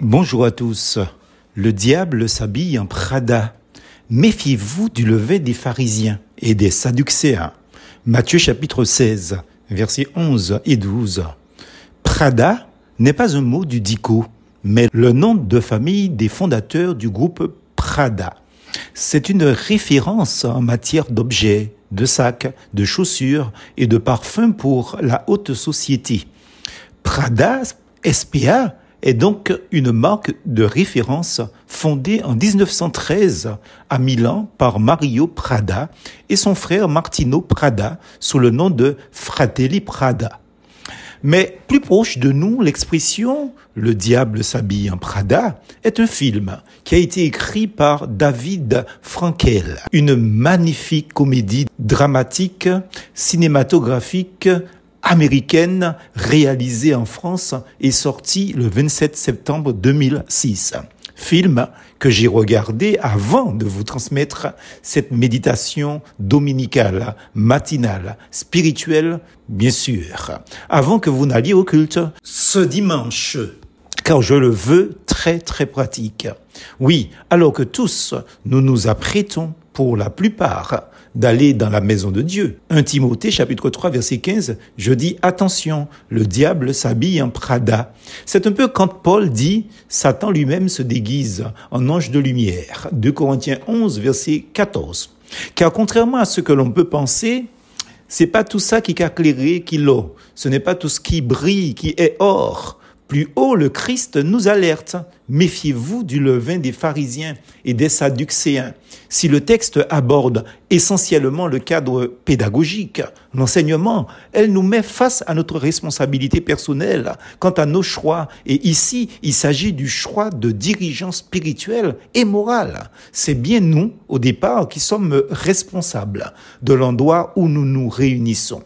Bonjour à tous. Le diable s'habille en Prada. Méfiez-vous du lever des pharisiens et des sadducéens. Matthieu chapitre 16, versets 11 et 12. Prada n'est pas un mot du dico, mais le nom de famille des fondateurs du groupe Prada. C'est une référence en matière d'objets, de sacs, de chaussures et de parfums pour la haute société. Prada, SPA, est donc une marque de référence fondée en 1913 à Milan par Mario Prada et son frère Martino Prada sous le nom de Fratelli Prada. Mais plus proche de nous, l'expression Le diable s'habille en Prada est un film qui a été écrit par David Frankel, une magnifique comédie dramatique, cinématographique, américaine réalisée en France et sortie le 27 septembre 2006. Film que j'ai regardé avant de vous transmettre cette méditation dominicale, matinale, spirituelle, bien sûr, avant que vous n'alliez au culte ce dimanche car je le veux très très pratique. Oui, alors que tous nous nous apprêtons pour la plupart d'aller dans la maison de Dieu. 1 Timothée chapitre 3 verset 15, je dis attention, le diable s'habille en Prada. C'est un peu quand Paul dit Satan lui-même se déguise en ange de lumière. 2 Corinthiens 11 verset 14. Car contrairement à ce que l'on peut penser, c'est pas tout ça qui a clairé qui l'eau. Ce n'est pas tout ce qui brille qui est or. Plus haut, le Christ nous alerte. Méfiez-vous du levain des pharisiens et des sadducéens. Si le texte aborde essentiellement le cadre pédagogique, l'enseignement, elle nous met face à notre responsabilité personnelle quant à nos choix. Et ici, il s'agit du choix de dirigeants spirituels et moral. C'est bien nous, au départ, qui sommes responsables de l'endroit où nous nous réunissons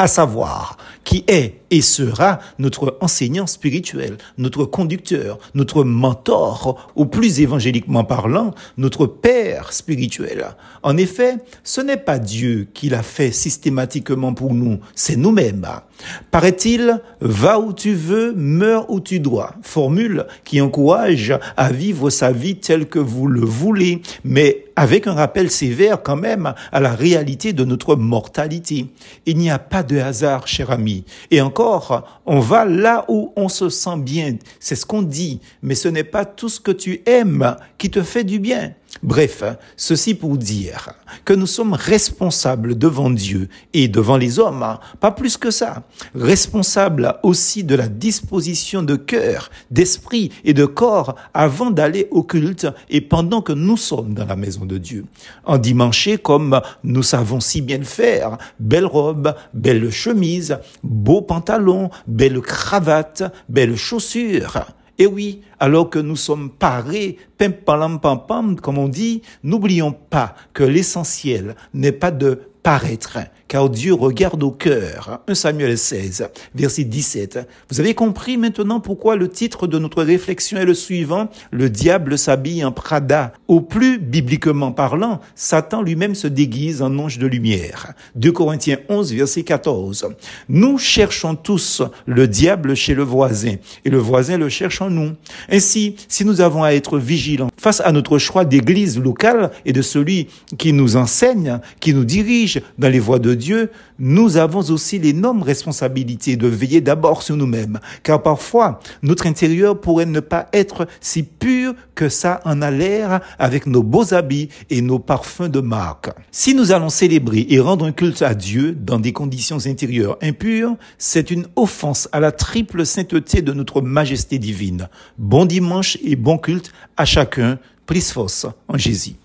à savoir qui est et sera notre enseignant spirituel, notre conducteur, notre mentor, ou plus évangéliquement parlant, notre père spirituel. En effet, ce n'est pas Dieu qui l'a fait systématiquement pour nous, c'est nous-mêmes. Paraît-il, va où tu veux, meurs où tu dois. Formule qui encourage à vivre sa vie telle que vous le voulez, mais avec un rappel sévère quand même à la réalité de notre mortalité. Il n'y a pas de hasard, cher ami. Et encore, on va là où on se sent bien. C'est ce qu'on dit. Mais ce n'est pas tout ce que tu aimes qui te fait du bien. Bref, ceci pour dire que nous sommes responsables devant Dieu et devant les hommes, pas plus que ça, responsables aussi de la disposition de cœur, d'esprit et de corps avant d'aller au culte et pendant que nous sommes dans la maison de Dieu. En dimanche, comme nous savons si bien le faire, belle robe, belle chemise, beau pantalon, belle cravate, belle chaussure. Et oui, alors que nous sommes parés, pim pam pam pam, comme on dit, n'oublions pas que l'essentiel n'est pas de paraître, car Dieu regarde au cœur. 1 Samuel 16, verset 17. Vous avez compris maintenant pourquoi le titre de notre réflexion est le suivant, Le diable s'habille en Prada. Au plus bibliquement parlant, Satan lui-même se déguise en ange de lumière. 2 Corinthiens 11, verset 14. Nous cherchons tous le diable chez le voisin, et le voisin le cherche en nous. Ainsi, si nous avons à être vigilants face à notre choix d'église locale et de celui qui nous enseigne, qui nous dirige, dans les voies de Dieu, nous avons aussi l'énorme responsabilité de veiller d'abord sur nous-mêmes, car parfois notre intérieur pourrait ne pas être si pur que ça en a l'air avec nos beaux habits et nos parfums de marque. Si nous allons célébrer et rendre un culte à Dieu dans des conditions intérieures impures, c'est une offense à la triple sainteté de notre majesté divine. Bon dimanche et bon culte à chacun. Force en Jésus.